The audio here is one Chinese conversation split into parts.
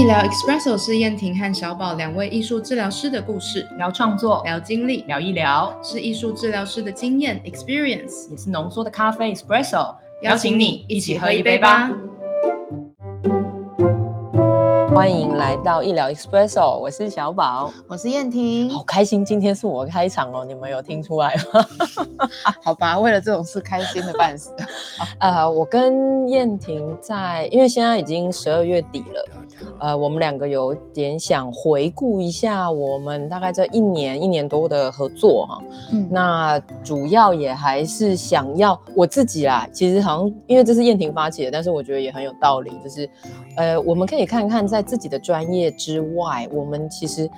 医疗 Espresso 是燕婷和小宝两位艺术治疗师的故事，聊创作，聊经历，聊一聊，是艺术治疗师的经验 experience，也是浓缩的咖啡 espresso。邀请你一起喝一杯吧。欢迎来到医疗 espresso，我是小宝，我是燕婷，好开心，今天是我开场哦，你们有听出来吗？好吧，为了这种事开心的半死。呃，我跟燕婷在，因为现在已经十二月底了。呃，我们两个有点想回顾一下我们大概这一年一年多的合作哈，嗯，那主要也还是想要我自己啦。其实好像因为这是燕婷发起的，但是我觉得也很有道理，就是呃，我们可以看看在自己的专业之外，我们其实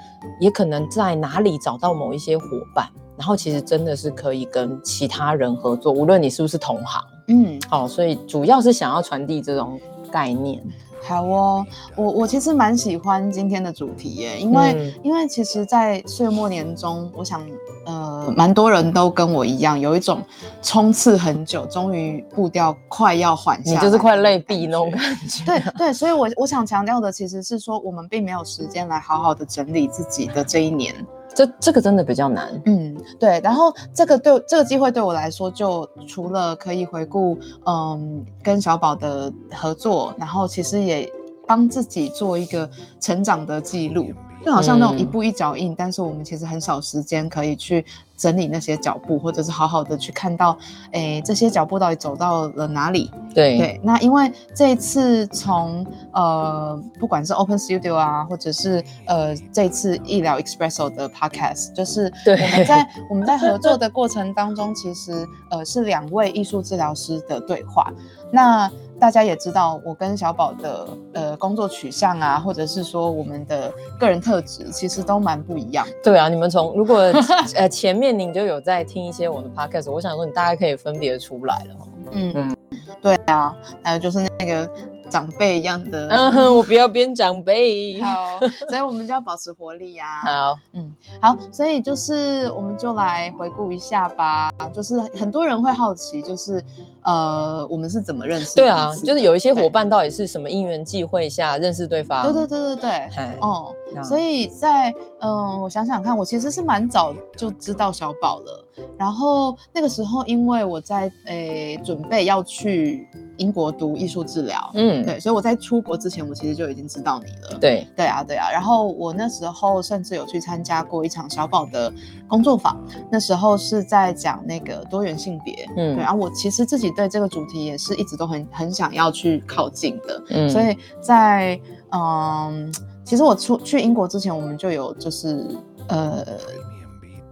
也可能在哪里找到某一些伙伴，然后其实真的是可以跟其他人合作，无论你是不是同行，嗯，好，所以主要是想要传递这种概念。好哦，我我其实蛮喜欢今天的主题耶，因为因为其实，在岁末年终，我想呃，蛮多人都跟我一样，有一种冲刺很久，终于步调快要缓下，你就是快累毙那种感觉。对对，所以我我想强调的其实是说，我们并没有时间来好好的整理自己的这一年。这这个真的比较难，嗯，对。然后这个对这个机会对我来说，就除了可以回顾，嗯，跟小宝的合作，然后其实也帮自己做一个成长的记录。就好像那种一步一脚印，但是我们其实很少时间可以去整理那些脚步，或者是好好的去看到，哎，这些脚步到底走到了哪里？对对。那因为这一次从呃，不管是 Open Studio 啊，或者是呃，这次医疗 Expresso 的 Podcast，就是我们在我们在合作的过程当中，其实呃是两位艺术治疗师的对话。那大家也知道，我跟小宝的呃工作取向啊，或者是说我们的个人特质，其实都蛮不一样。对啊，你们从如果呃前面您就有在听一些我的 podcast，我想说你大概可以分别出来了。嗯嗯，对啊，还有就是那个。长辈一样的，嗯哼，我不要变长辈。好，所以我们就要保持活力呀。好，嗯，好，所以就是我们就来回顾一下吧。就是很多人会好奇，就是呃，我们是怎么认识？对啊，就是有一些伙伴到底是什么因缘际会下认识对方？对对对对对，哦，所以在嗯，我想想看，我其实是蛮早就知道小宝了。然后那个时候，因为我在诶准备要去英国读艺术治疗，嗯。对，所以我在出国之前，我其实就已经知道你了。对，对啊，对啊。然后我那时候甚至有去参加过一场小宝的工作坊，那时候是在讲那个多元性别。嗯，对。然后我其实自己对这个主题也是一直都很很想要去靠近的。嗯，所以在嗯，其实我出去英国之前，我们就有就是呃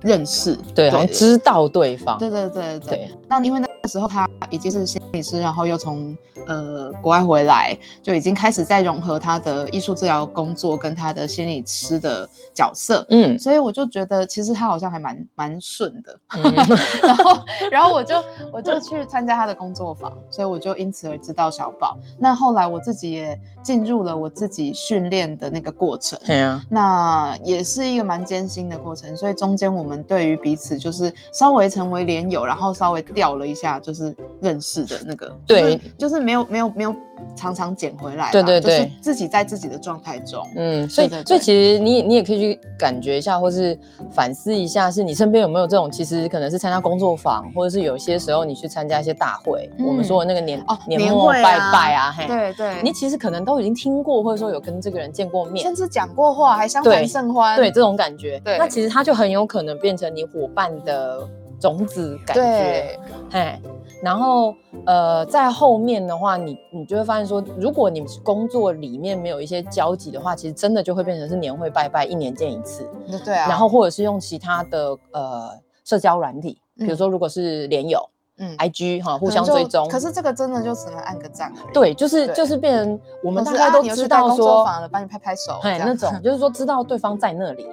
认识，对，好像知道对方。对对对对。那因为那时候他已经是心理师，然后又从呃国外回来，就已经开始在融合他的艺术治疗工作跟他的心理师的角色，嗯，所以我就觉得其实他好像还蛮蛮顺的，然后然后我就我就去参加他的工作坊，所以我就因此而知道小宝。那后来我自己也进入了我自己训练的那个过程，对啊，那也是一个蛮艰辛的过程，所以中间我们对于彼此就是稍微成为连友，然后稍微掉了一下，就是认识的那个，对，就是没有没有没有。常常捡回来，对对对，自己在自己的状态中，嗯，所以所以其实你你也可以去感觉一下，或是反思一下，是你身边有没有这种，其实可能是参加工作坊，或者是有些时候你去参加一些大会，我们说的那个年哦年末拜拜啊，嘿对对，你其实可能都已经听过，或者说有跟这个人见过面，甚至讲过话，还相谈甚欢，对这种感觉，对，那其实他就很有可能变成你伙伴的种子感觉，哎。然后，呃，在后面的话，你你就会发现说，如果你工作里面没有一些交集的话，其实真的就会变成是年会拜拜，一年见一次。对啊。然后或者是用其他的呃社交软体，比如说如果是连友，嗯，IG 哈，互相追踪。可是这个真的就只能按个赞。对，就是就是变成我们大家都知道说，帮你拍拍手，哎，那种 就是说知道对方在那里。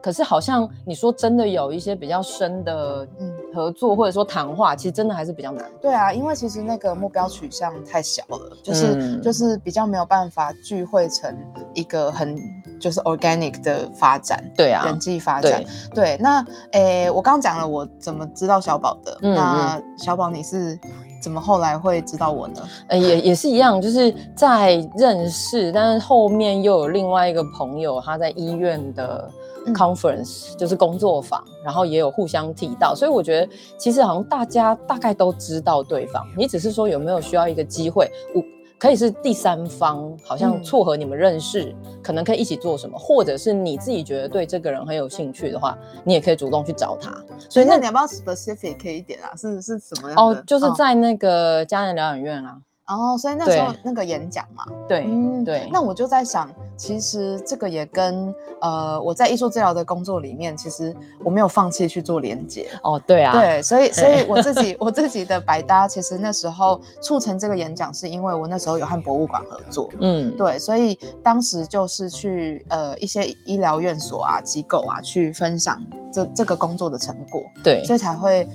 对。可是好像你说真的有一些比较深的合作或者说谈话，其实真的还是比较难。对啊，因为其实那个目标取向太小了，就是、嗯就是比较没有办法聚会成一个很就是 organic 的发展。对啊人，际发展对，对，那诶，我刚刚讲了我怎么知道小宝的，嗯那小宝你是怎么后来会知道我呢？呃，也也是一样，就是在认识，但是后面又有另外一个朋友，他在医院的嗯 conference，、就是工作坊，然后也有互相提到，所以我觉得其实好像大家大概都知道对方，你只是说有没有需要一个机会，我可以是第三方，好像嗯撮合你们认识，可能可以一起做什么，或者是你自己觉得对这个人很有兴趣的话，你也可以主动去找他。所以那那你要不要 specific 一点啊？是是什么样的？哦，就是在那个家人疗养院啊，哦，所以那时候那个演讲嘛，对、嗯，对，那我就在想，其实这个也跟呃我在艺术治疗的工作里面，其实我没有放弃去做连接。哦对啊，对，所以所以我自己 我自己的百搭，其实那时候促成这个演讲，是因为我那时候有和博物馆合作。嗯，对，所以当时就是去呃一些医疗院所啊、机构啊，去分享这这个工作的成果，对，所以才会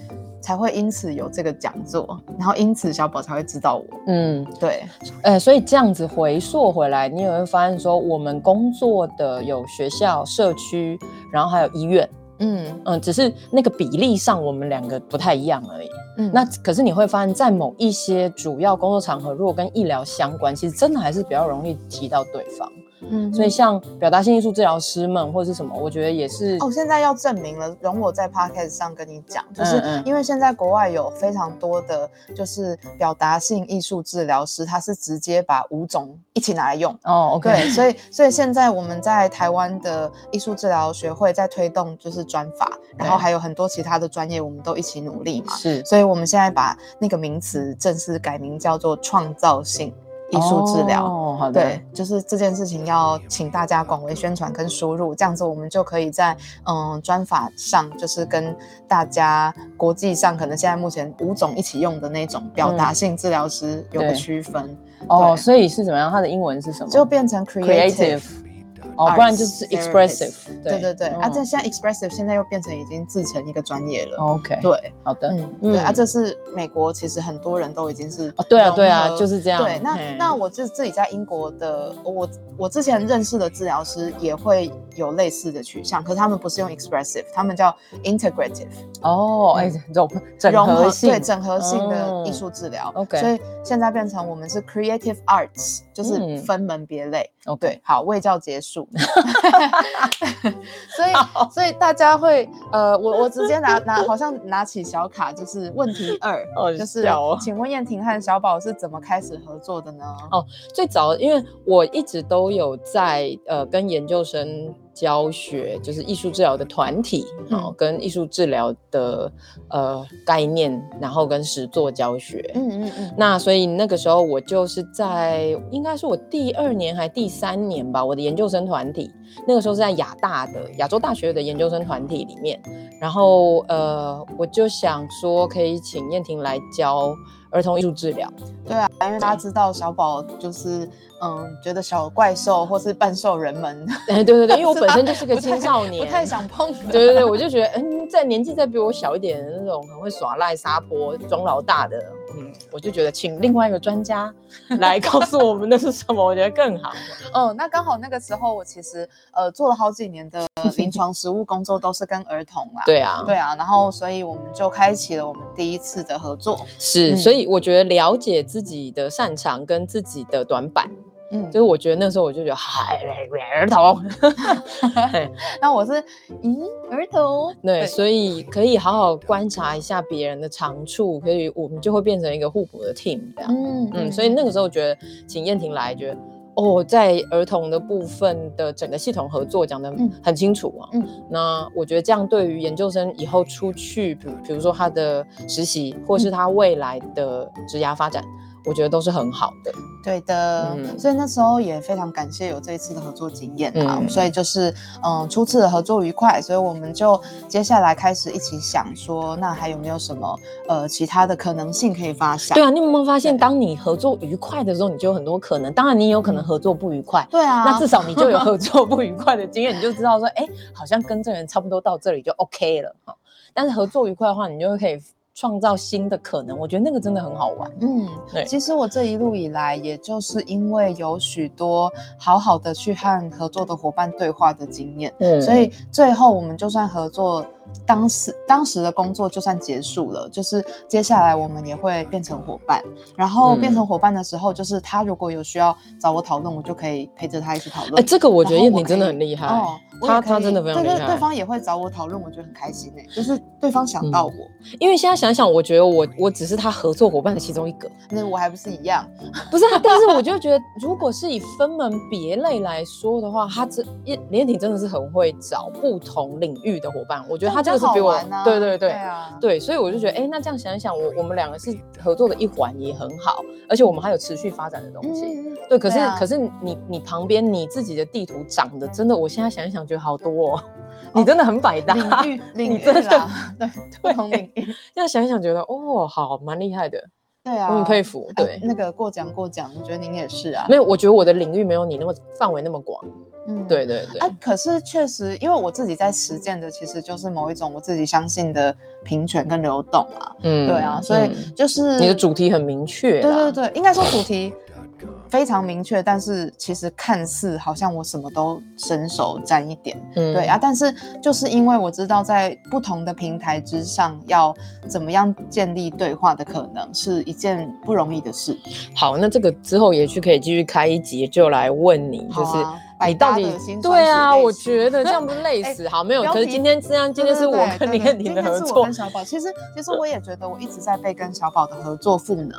才会因此有这个讲座，然后因此小宝才会知道我。嗯，对，呃，所以这样子回溯回来，你也会发现说，我们工作的有学校、社区，然后还有医院，嗯嗯，只是那个比例上我们两个不太一样而已。嗯，那可是你会发现在某一些主要工作场合，如果跟医疗相关，其实真的还是比较容易提到对方。嗯所以像表达性艺术治疗师们或者是什么，我觉得也是哦，现在要证明了，容我在 podcast 上跟你讲，就是因为现在国外有非常多的，就是表达性艺术治疗师，他是直接把五种一起拿来用。哦，OK，对，所以所以现在我们在台湾的艺术治疗学会在推动就是专法，然后还有很多其他的专业，我们都一起努力嘛。是所以我们现在把那个名词正式改名叫做创造性艺术治疗。哦，好的，对，就是这件事情要请大家广为宣传跟输入，这样子我们就可以在嗯专法上，就是跟大家国际上可能现在目前五种一起用的那种表达性治疗师有个对区分，哦，所以是怎么样？它的英文是什么？就变成 creative。哦，不然就是 expressive，对。对对，啊，嗯这现在 expressive 现在又变成已经自成一个专业了。OK，对，好的，嗯，对啊，嗯这是美国，其实很多人都已经是啊对啊对啊就是这样对，那那我自自己在英国的，我我之前认识的治疗师也会有类似的取向，可是他们不是用 expressive，他们叫 integrative，哦，哎，融整融合性，对整合性的哦艺术治疗。OK 所以现在变成我们是 creative arts，就是嗯。分门别类。OK 对，好，卫教结束。所以，所以大家会，呃，我我直接拿拿，好像拿起小卡，就是问题二，好 就是请问燕婷和小宝是怎么开始合作的呢？哦最早，因为我一直都有在呃跟研究生教学，就是艺术治疗的团体，嗯哦，跟艺术治疗的呃概念，然后跟实作教学。嗯嗯嗯，那所以那个时候我就是在应该是我第二年还第三年吧，我的研究生团体，那个时候是在亚大的亚洲大学的研究生团体里面，然后呃我就想说可以请燕婷来教儿童艺术治疗，对啊，因为大家知道小宝就是，嗯，觉得小怪兽或是半兽人们，哎对对对，因为我本身就是个青少年，不太想碰。对对对，我就觉得，嗯，在年纪再比我小一点的那种很会耍赖、撒泼、装老大的，嗯，我就觉得请另外一个专家 来告诉我们那是什么，我觉得更好。嗯，那刚好那个时候我其实呃做了好几年的 临床实务工作，都是跟儿童啦。对啊，对啊，然后所以我们就开启了我们第一次的合作。是，嗯所以我觉得了解自己的擅长跟自己的短板，嗯。就是我觉得那时候我就觉得，嗨，儿童，嘿那我是咦儿童，对，所以可以好好观察一下别人的长处，可以我们就会变成一个互补的 team 这样。嗯。嗯，所以那个时候觉得请燕婷来，觉得哦，在儿童的部分的整个系统合作讲的嗯很清楚啊。嗯。那我觉得这样对于研究生以后出去，比比如说他的实习，或是他未来的职涯发展，我觉得都是很好的。对的，嗯所以那时候也非常感谢有这一次的合作经验啊，嗯所以就是嗯初次的合作愉快，所以我们就接下来开始一起想说，那还有没有什么呃其他的可能性可以发想？对啊，你有没有发现，对当你合作愉快的时候，你就有很多可能。当然，你有可能合作不愉快，对啊，那至少你就有合 作不愉快的经验，你就知道说，哎，好像跟这人差不多到这里就 OK 了哈。但是合作愉快的话，你就可以创造新的可能。我觉得那个真的很好玩。嗯，对其实我这一路以来，也就是因为有许多好好的去和合作的伙伴对话的经验，嗯所以最后我们就算合作，当时当时的工作就算结束了，就是接下来我们也会变成伙伴。然后变嗯成伙伴的时候，就是他如果有需要找我讨论，我就可以陪着他一起讨论。哎，这个我觉得燕婷真的很厉害。哦，他他真的非常对对，厉害对方也会找我讨论，我觉得很开心哎，就是对方想嗯到我，因为现在想想，我觉得我我只是他合作伙伴的其中一个，那我还不是一样？不是、啊。但是我就觉得，如果是以分门别类来说的话，他这燕连燕婷真的是很会找不同领域的伙伴。我觉得他这个是比我，对对对。对啊，对，所以我就觉得，哎，那这样想一想，我我们两个是合作的一环，也很好，而且我们还有持续发展的东西。对，可是、啊可是你你旁边你自己的地图长得真的，我现在想一想觉得好多哦，你真的很百搭。领域 领域你真的啦，对，不同领域，现在想一想觉得，哦，好，蛮厉害的，对啊，我很佩服。哎对，那个过奖过奖，我觉得您也是啊，没有，我觉得我的领域没有你那么范围那么广。嗯对对对，啊，可是确实，因为我自己在实践的，其实就是某一种我自己相信的平权跟流动啊，嗯对啊，所以嗯就是你的主题很明确。对对，对，应该说主题非常明确，但是其实看似好像我什么都伸手沾一点，嗯对啊，。但是就是因为我知道在不同的平台之上，要怎么样建立对话的可能，是一件不容易的事。好，那这个之后也去可以继续开一集，就来问你，就是你到底对啊？我觉得这样 不是累死？好，没有。可是今天这样，今天是我跟李燕婷的合作今天是我跟。小宝，其实其实我也觉得我一直在被跟小宝的合作赋能。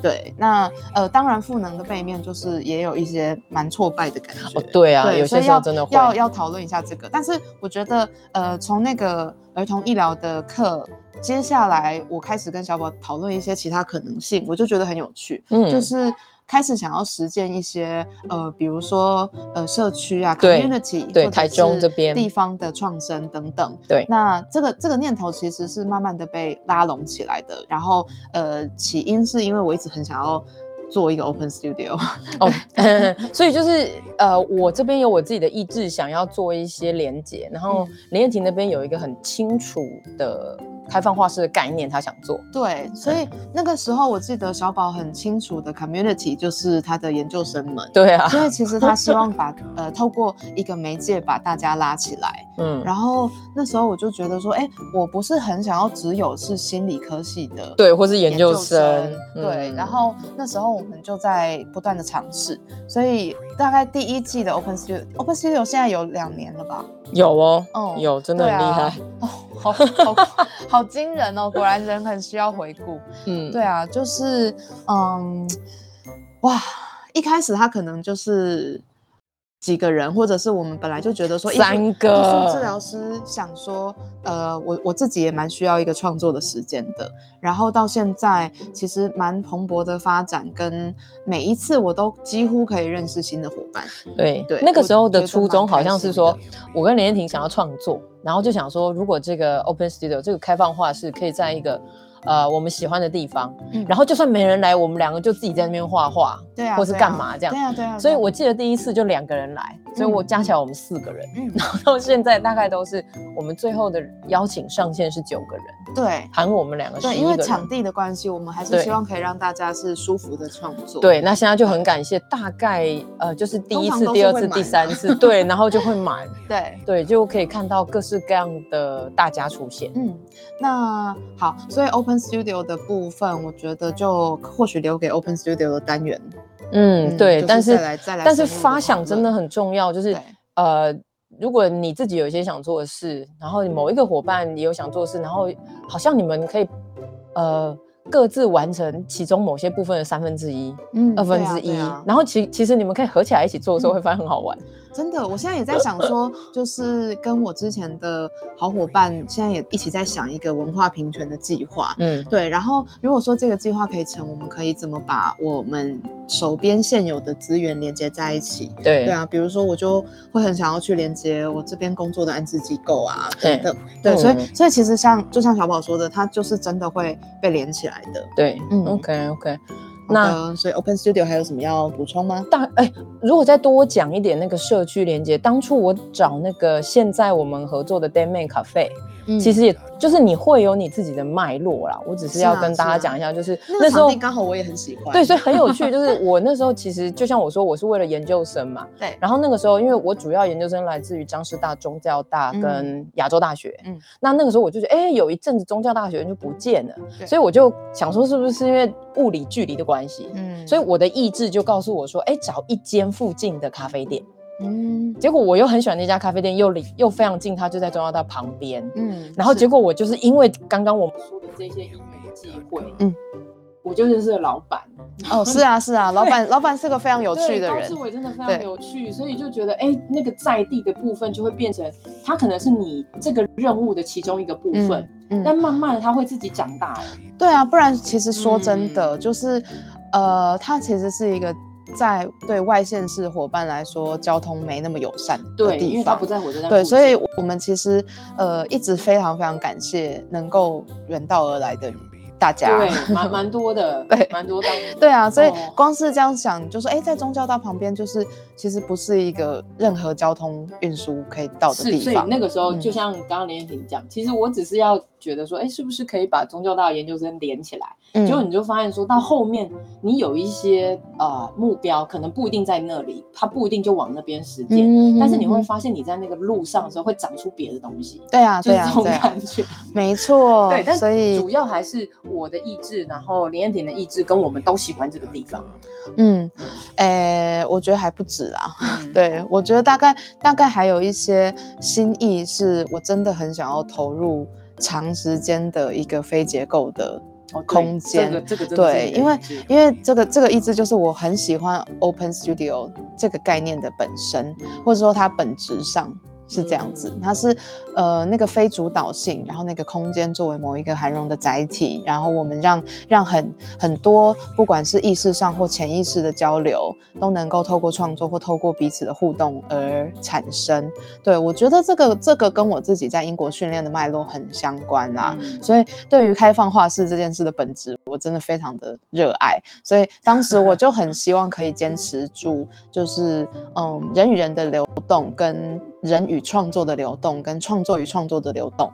对，那呃，当然赋能的背面就是也有一些蛮挫败的感觉。哦，对啊，对，有些时候真的会。要要讨论一下这个。但是我觉得，呃，从那个儿童医疗的课，接下来我开始跟小宝讨论一些其他可能性，我就觉得很有趣。嗯就是开始想要实践一些呃，比如说呃社区啊对，community，对台中是这边地方的创生等等。对那这个这个念头其实是慢慢的被拉拢起来的。然后呃，起因是因为我一直很想要做一个 open studio。哦，所以就是呃，我这边有我自己的意志，想要做一些连接，然后嗯林燕婷那边有一个很清楚的开放画室的概念，他想做。对，所以那个时候我记得小宝很清楚的 community 就是他的研究生们。对啊，所以其实他希望把呃透过一个媒介把大家拉起来，嗯，然后那时候我就觉得说，哎，我不是很想要只有是心理科系的对，或是研究生，生，对。嗯然后那时候我们就在不断的尝试，所以大概第一季的 Open Studio，Open Studio 现在有两年了吧？有哦，哦有，真的很厉害。哦，好好 好惊人哦！果然人很需要回顾。嗯，对啊，就是嗯，哇，一开始他可能就是几个人，或者是我们本来就觉得说三个艺术治疗师想说，呃，我我自己也蛮需要一个创作的时间的。然后到现在其实蛮蓬勃的发展，跟每一次我都几乎可以认识新的伙伴。对对那个我时候的初衷好像是说，我跟林燕婷想要创作，然后就想说，如果这个 Open Studio 这个开放化是可以在一个呃我们喜欢的地方，嗯。然后就算没人来，我们两个就自己在那边画画，对啊，或是干嘛这样对啊，对啊。所以我记得第一次就两个人来，所以我嗯。加起来我们四个人，嗯，然后到现在大概都是我们最后的邀请上限是九个人，对含我们两个十对。因为场地的关系，我们还是希望可以让大家是舒服的创作。对，那现在就很感谢，大概呃就是第一次、第二次、第三次，对，然后就会满，对，对，就可以看到各式各样的大家出现。嗯，那好，所以 Open Studio 的部分，我觉得就或许留给 Open Studio 的单元。嗯，对，就但是但是发想真的很重要，就是呃，如果你自己有一些想做的事，然后某一个伙伴也有想做的事，然后好像你们可以呃各自完成其中某些部分的三分之一、嗯二分之一，然后其其实你们可以合起来一起做的时候，会发现很好玩。真的，我现在也在想说，就是跟我之前的好伙伴，现在也一起在想一个文化平权的计划。嗯，对。然后如果说这个计划可以成，我们可以怎么把我们手边现有的资源连接在一起？对对啊，比如说我就会很想要去连接我这边工作的安置机构啊，对的，对，所以嗯所以其实像就像小宝说的，它就是真的会被连起来的。对，嗯嗯，OK OK。好那所以 Open Studio 还有什么要补充吗？大哎，如果再多讲一点那个社区连接，当初我找那个现在我们合作的 d a m a n Cafe，、嗯其实也就是你会有你自己的脉络啦。我只是要跟大家讲一下，就是那时候刚好我也很喜欢。对，所以很有趣。就是我那时候其实就像我说，我是为了研究生嘛。对然后那个时候，因为我主要研究生来自于张师大、中教大嗯跟亚洲大学。嗯嗯。那那个时候我就觉得，哎，有一阵子中教大学就不见了，对所以我就想说，是不是因为物理距离的关系？嗯所以我的意志就告诉我说，哎，找一间附近的咖啡店。嗯结果我又很喜欢那家咖啡店，又离又非常近，它就在中央大旁边。嗯然后结果我就是因为刚刚我们说的这些因缘际会，嗯嗯，我就认识了老板。哦，是啊是啊，老板老板是个非常有趣的人志。伟真的非常有趣，所以就觉得哎，那个在地的部分就会变成，他可能是你这个任务的其中一个部分，嗯但慢慢的他会自己长大。对啊，不然其实说真的，嗯就是呃，他其实是一个在对外县市伙伴来说交通没那么友善的对，地方因为它不。在火车站。对，所以我们其实呃一直非常非常感谢能够远道而来的大家。对，蛮蛮多的，对蛮多当对啊，所以哦光是这样想，就说哎，在中交道旁边，就是其实不是一个任何交通运输可以到的地方是，所以。那个时候嗯就像刚刚连婷讲，其实我只是要觉得说，哎，是不是可以把宗教大的研究生连起来？嗯结果你就发现说到后面，你有一些呃目标，可能不一定在那里，它不一定就往那边实践，嗯但是你会嗯发现你在那个路上的时候会长出别的东西，对啊，对啊，就是这种感觉。没错。对，但所以主要还是我的意志，然后林彦婷的意志，跟我们都喜欢这个地方。嗯，诶，我觉得还不止啊。嗯，对，我觉得大概大概还有一些心意，是我真的很想要投入长时间的一个非结构的空间。这个这个真的是对，因为因为这个这个意志就是我很喜欢 Open Studio 这个概念的本身，或者说它本质上是这样子，嗯它是呃那个非主导性，然后那个空间作为某一个涵容的载体，然后我们让让很很多不管是意识上或潜意识的交流，都能够透过创作或透过彼此的互动而产生。对我觉得这个这个跟我自己在英国训练的脉络很相关啦、嗯所以对于开放画室这件事的本质，我真的非常的热爱。所以当时我就很希望可以坚持住，就是嗯人与人的流动，跟人与创作的流动，跟创作与创作的流动。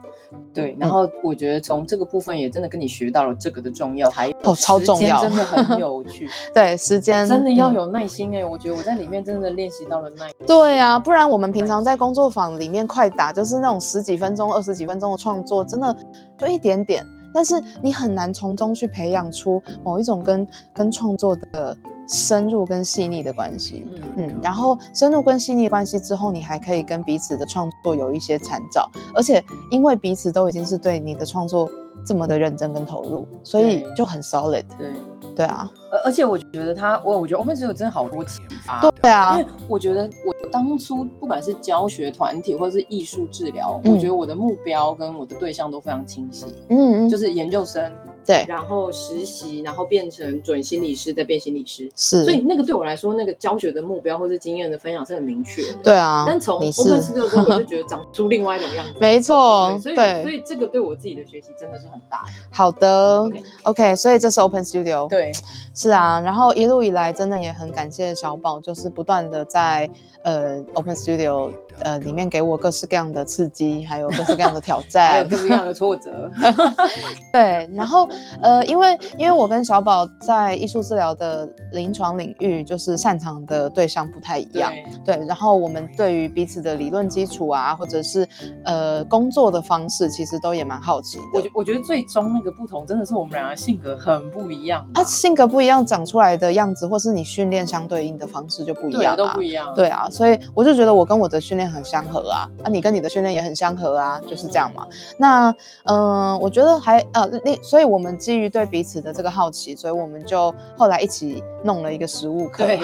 对，然后我觉得从这个部分也真的跟你学到了这个的重要，还有哦超重要真的 很有趣，对，时间真的要嗯有耐心哎、我觉得我在里面真的练习到了耐心。对啊，不然我们平常在工作坊里面快打，就是那种十几分钟、二十几分钟的创作，真的就一点点，但是你很难从中去培养出某一种跟跟创作的深入跟细腻的关系。嗯嗯，然后深入跟细腻关系之后，你还可以跟彼此的创作有一些参照，而且因为彼此都已经是对你的创作这么的认真跟投入，所以就很 solid。对，对啊，而而且我觉得他，我我觉得 Open Studio 真的好多启发。对啊因为，我觉得我当初不管是教学团体或者是艺术治疗，嗯我觉得我的目标跟我的对象都非常清晰，嗯嗯，就是研究生，对，然后实习，然后变成准心理师，再变心理师。是，所以那个对我来说，那个教学的目标或是经验的分享是很明确的。对啊，但从你 Open 是 Studio 我就觉得 长出另外一种样子。没错，所以对所以这个对我自己的学习真的是很大。好的 OK，OK，所以这是 Open Studio，，对，是啊，然后一路以来真的也很感谢小宝，就是不断的在呃 Open Studio 呃里面给我各式各样的刺激，还有各式各样的挑还有战，各式各样的挫折。对，然后呃，因为因为我跟小宝在艺术治疗的临床领域，就是擅长的对象不太一样，对，对，然后我们对于彼此的理论基础啊，或者是呃工作的方式，其实都也蛮好奇的。我觉我觉得最终那个不同，真的是我们两个性格很不一样吧。啊，性格不一样，长出来的样子，或是你训练相对应的方式就不一对样、啊，都不一样。对啊，所以我就觉得我跟我的训练很相合啊，啊，你跟你的训练也很相合啊，就是这样嘛。那嗯、呃我觉得还呃，另所以我们们基于对彼此的这个好奇，所以我们就后来一起弄了一个食物课。对，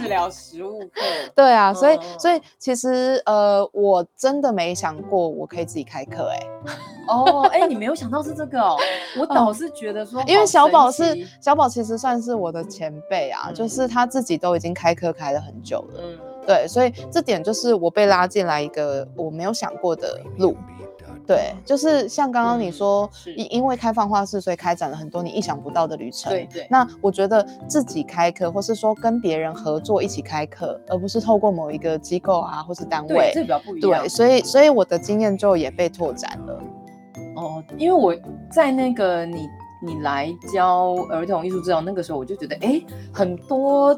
治疗食物课。对啊，所以嗯所以其实呃，我真的没想过我可以自己开课哎、哦，哎，你没有想到是这个哦，我 倒是觉得说，因为小宝是小宝，其实算是我的前辈啊，嗯就是他自己都已经开课开了很久了。嗯，对，所以这点就是我被拉进来一个我没有想过的路。对，就是像刚刚你嗯说，是因因为开放画室，所以开展了很多你意想不到的旅程。对对那我觉得自己开课，或是说跟别人合作一起开课，而不是透过某一个机构啊或是单对，位这。比较不一样对，。所以所以我的经验就也被拓展了。哦，因为我在那个你你来教儿童艺术治疗那个时候，我就觉得，哎，很多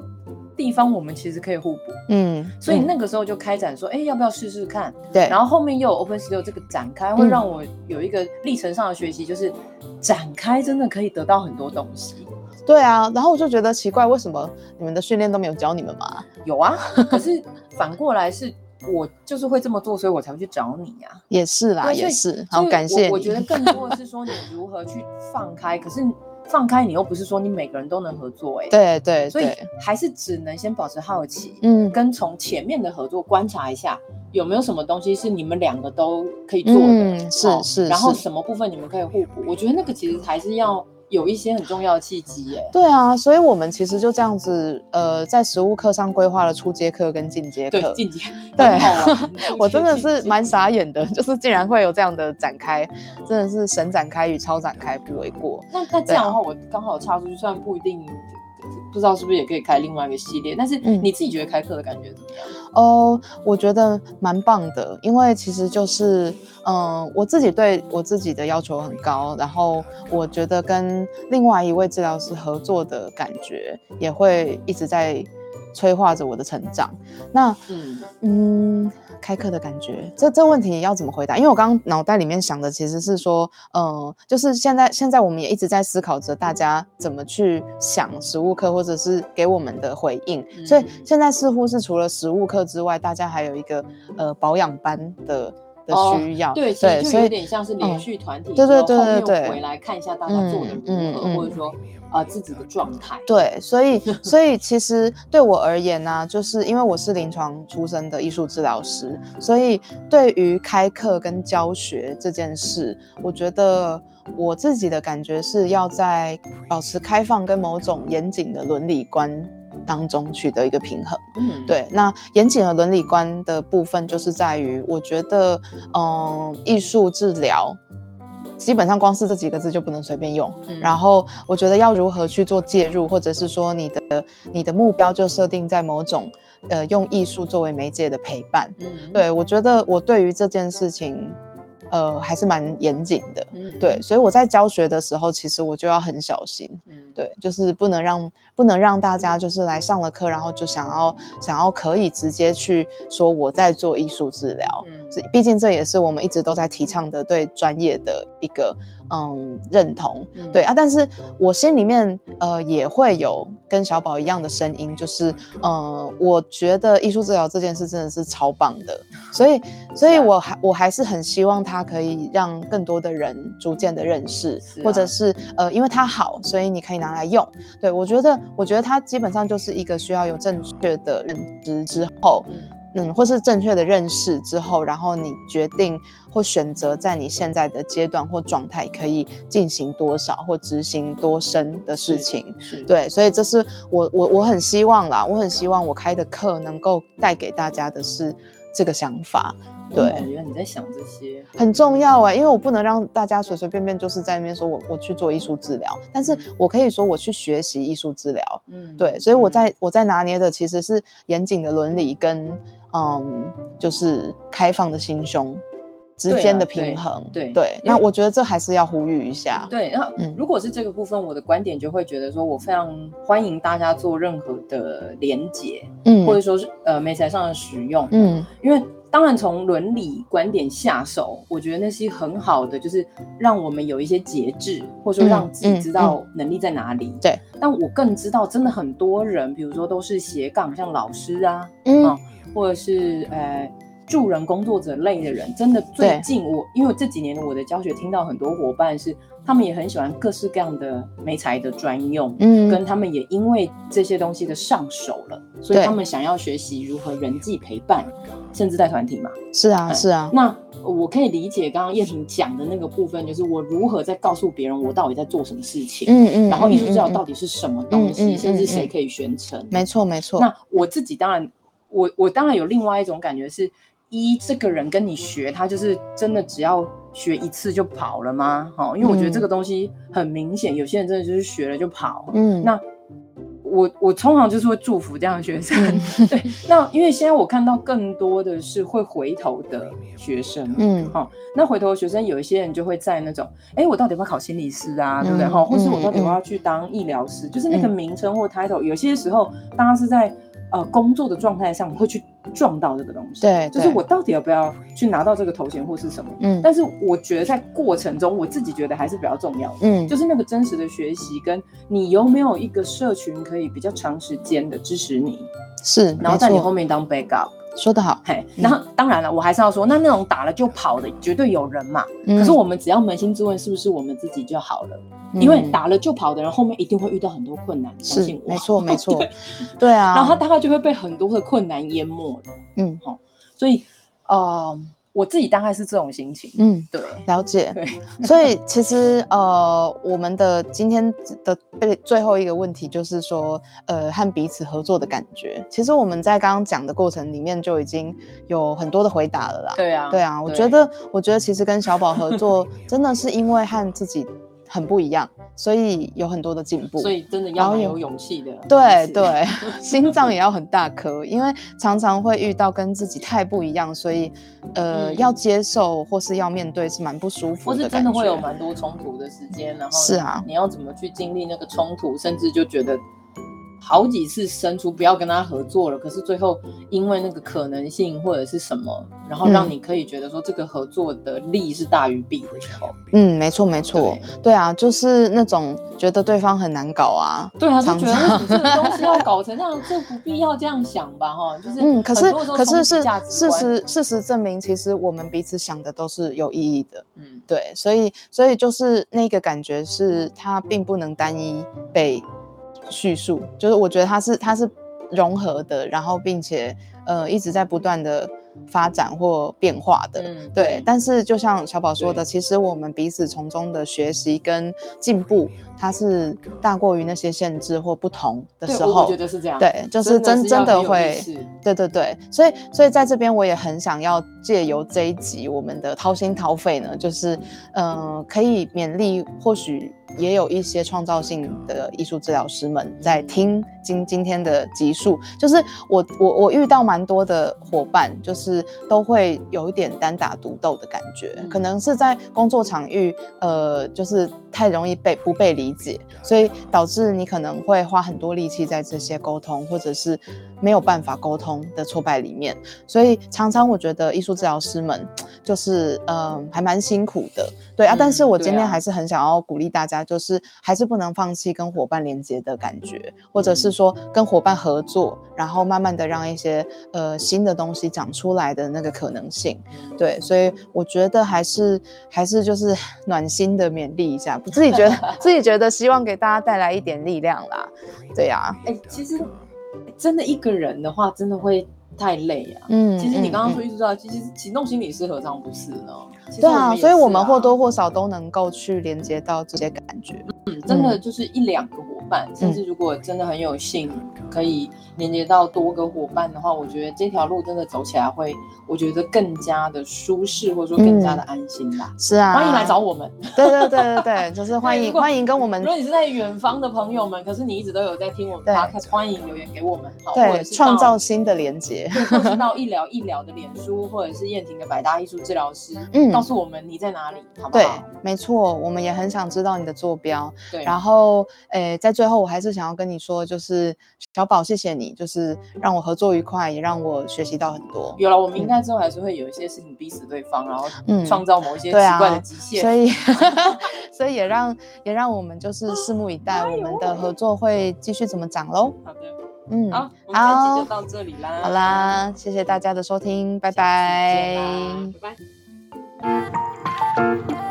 地方我们其实可以互补，嗯，所以嗯那个时候就开展说，哎，要不要试试看？对，然后后面又有 Open Studio 这个展开，会嗯让我有一个历程上的学习，就是展开真的可以得到很多东西。对啊，然后我就觉得奇怪，为什么你们的训练都没有教你们嘛？有啊，可是反过来是我就是会这么做，所以我才会去找你呀、也是啦，也是，好感谢。我。我觉得更多的是说你如何去放开，可是放开你又不是说你每个人都能合作哎、对对所以，还是只能先保持好奇，嗯。跟从前面的合作观察一下有没有什么东西是你们两个都可以做的，嗯，是哦是，然后什么部分你们可以互补，我觉得那个其实还是要有一些很重要的契机耶。对啊，所以我们其实就这样子，呃，在实物课上规划了初阶课跟进阶课对，。进阶对 我真的是蛮傻眼的，就是竟然会有这样的展开，真的是神展开与超展开不为过。那那这啊样的话，我刚好插出去，虽然不一定，不知道是不是也可以开另外一个系列，但是嗯你自己觉得开课的感觉怎么样？哦，我觉得蛮棒的，因为其实就是，嗯、我自己对我自己的要求很高，然后我觉得跟另外一位治疗师合作的感觉也会一直在催化着我的成长。那嗯，嗯，开课的感觉，这这问题要怎么回答？因为我刚刚脑袋里面想的其实是说，嗯、就是现在现在我们也一直在思考着大家怎么去想实物课，或者是给我们的回应。所以嗯现在似乎是除了实物课之外，大家还有一个呃保养班的的哦需要。对，所以点像是连嗯续团体对，对对对对回来看一下大家做的如何，嗯嗯或者说呃自己的状态。对，所以 所以其实对我而言呢、就是因为我是临床出身的艺术治疗师，所以对于开课跟教学这件事，我觉得我自己的感觉是要在保持开放跟某种严谨的伦理观当中取得一个平衡。嗯，对，那严谨的伦理观的部分，就是在于我觉得，嗯，艺术治疗基本上光是这几个字就不能随便用。嗯然后我觉得要如何去做介入，或者是说你的你的目标就设定在某种呃用艺术作为媒介的陪伴。嗯，对我觉得我对于这件事情，呃还是蛮严谨的。嗯，对，所以我在教学的时候，其实我就要很小心。嗯，对，就是不能让不能让大家就是来上了课，然后就想要想要可以直接去说我在做艺术治疗。嗯，毕竟这也是我们一直都在提倡的对专业的一个嗯认同。嗯对，啊，但是我心里面呃也会有跟小宝一样的声音，就是呃，我觉得艺术治疗这件事真的是超棒的，所以所以我还我还是很希望它可以让更多的人逐渐的认识，是或者啊是呃，因为它好，所以你可以拿来用。对我觉得，我觉得它基本上就是一个需要有正确的认知之后，嗯嗯，或是正确的认识之后，然后你决定或选择在你现在的阶段或状态可以进行多少或执行多深的事情。是，对，所以这是我我我很希望啦，我很希望我开的课能够带给大家的是这个想法，对我感觉你在想这些，很重要哎、因为我不能让大家随随便便就是在那边说我我去做艺术治疗，但是我可以说我去学习艺术治疗，嗯，对，所以我嗯。在我在拿捏的其实是严谨的伦理跟嗯，就是开放的心胸之间的平衡。对对，那我觉得这还是要呼吁一下。对，然后嗯。如果是这个部分，我的观点就会觉得说，我非常欢迎大家做任何的连接，嗯。或者说是呃媒材上的使用，嗯。因为当然从伦理观点下手，我觉得那是很好的，就是让我们有一些节制，或者说嗯让自己嗯知道能力在哪里。对，但我更知道，真的很多人，比如说都是斜杠，像老师啊，嗯。哦或者是呃助人工作者类的人，真的最近我因为这几年我的教学听到很多伙伴是，他们也很喜欢各式各样的美材的专用，嗯，跟他们也因为这些东西的上手了，所以他们想要学习如何人际陪伴，甚至带团体嘛。是啊嗯是啊，那我可以理解刚刚叶婷讲的那个部分，就是我如何在告诉别人我到底在做什么事情，嗯嗯，然后艺术治疗嗯嗯到底是什么东西，嗯嗯甚至谁可以宣称。没错没错，那我自己当然，我我当然有另外一种感觉是，一这个人跟你学，他就是真的只要学一次就跑了吗？哈，因为我觉得嗯这个东西很明显，有些人真的就是学了就跑。嗯那我我通常就是会祝福这样的学生，嗯 对。那因为现在我看到更多的是会回头的学生，嗯好、那回头的学生有一些人就会在那种，哎，我到底要不要考心理师啊，对不对？嗯哈、或是我到底要嗯不要去当医疗师？就是那个嗯名称或 title，、有些时候大家是在呃工作的状态上会去撞到这个东西，对，就是我到底要不要去拿到这个头衔或是什么？嗯但是我觉得在过程中，我自己觉得还是比较重要的。嗯就是那个真实的学习，跟你有没有一个社群可以比较长时间的支持你，是，然后在你后面当 backup。说得好，嘿，然后当然了，我还是要说，那那种打了就跑的，绝对有人嘛。嗯可是我们只要扪心自问，是不是我们自己就好了？因为嗯打了就跑的人，后面一定会遇到很多困难，相是。没错 没错对，对啊，然后他大概就会被很多的困难淹没了。嗯所以，呃，我自己大概是这种心情。嗯对了解，对，所以其实呃，我们的今天的最最后一个问题就是说，呃，和彼此合作的感觉。其实我们在刚刚讲的过程里面就已经有很多的回答了啦。对啊，对啊，我对觉得，我觉得其实跟小宝合作，真的是因为和自己很不一样，所以有很多的进步。所以真的要有勇气的。对，对，心脏也要很大颗，因为常常会遇到跟自己太不一样，所以呃，嗯要接受或是要面对是蛮不舒服或是的感觉。真的会有蛮多冲突的时间，然后是啊你要怎么去经历那个冲突，甚至就觉得好几次生出不要跟他合作了，可是最后因为那个可能性或者是什么，然后让嗯。你可以觉得说这个合作的利是大于弊的时候，嗯，没错没错，对。啊，就是那种觉得对方很难搞啊。对啊，就常觉得常这个东西要搞成这样，这不必要这样想吧，哈，就是 嗯，可是可是是事，实事实证明，其实我们彼此想的都是有意义的。嗯，对，所以所以就是那个感觉是它并不能单一被叙述，就是我觉得它是它是融合的，然后并且呃一直在不断的发展或变化的。嗯。对，但是就像小宝说的，其实我们彼此从中的学习跟进步，它是大过于那些限制或不同的时候。对我我觉。得是这样，对，就是真真真的会，对对对，所以所以在这边我也很想要借由这一集我们的掏心掏肺呢，就是嗯、呃可以勉励，或许也有一些创造性的艺术治疗师们在听今今天的集数，就是我我我遇到蛮多的伙伴，就是都会有一点单打独斗的感觉，嗯可能是在工作场域，呃，就是太容易被不被理解，所以导致你可能会花很多力气在这些沟通，或者是没有办法沟通的挫败里面。所以常常我觉得艺术治疗师们就是嗯、呃还蛮辛苦的，对啊。嗯但是我今天还是很想要鼓励大家，就是还是不能放弃跟伙伴连接的感觉，或者是说跟伙伴合作，然后慢慢的让一些呃新的东西长出来的那个可能性。对，所以我觉得还是还是就是 暖心的勉励一下，自己觉得自己觉得希望给大家带来一点力量啦。对呀、哎、其实真的一个人的话，真的会太累啊。嗯，其实你刚刚说艺术治疗，其实启动心理师何尝不是呢？对啊，所以我们或多或少都能够去连接到这些感觉。嗯真的就是一两个伙伴，甚至如果真的很有幸可以连接到多个伙伴的话，我觉得这条路真的走起来会，我觉得更加的舒适，或者说更加的安心吧。是啊，欢迎来找我们。对对对对对，就是欢迎欢迎跟我们如果你是在远方的朋友们，可是你一直都有在听我们对 podcast，欢迎留言给我们，好，或者对是创造新的连接。到 一聊一聊的脸书，或者是燕婷的百搭艺术治疗师，嗯告诉我们你在哪里，好不对好？，没错，我们也很想知道你的坐标。对，然后，诶，在最后，我还是想要跟你说，就是小宝，谢谢你，就是让我合作愉快，也让我学习到很多。有了，我们应该之后还是会有一些事情逼死对方，然后嗯创造某一些奇怪的极限。所以，所以也让也让我们就是拭目以待，我们的合作会继续怎么长喽。好的。嗯，好，我们这集就到这里啦。好啦，谢谢大家的收听，拜拜，拜拜。Música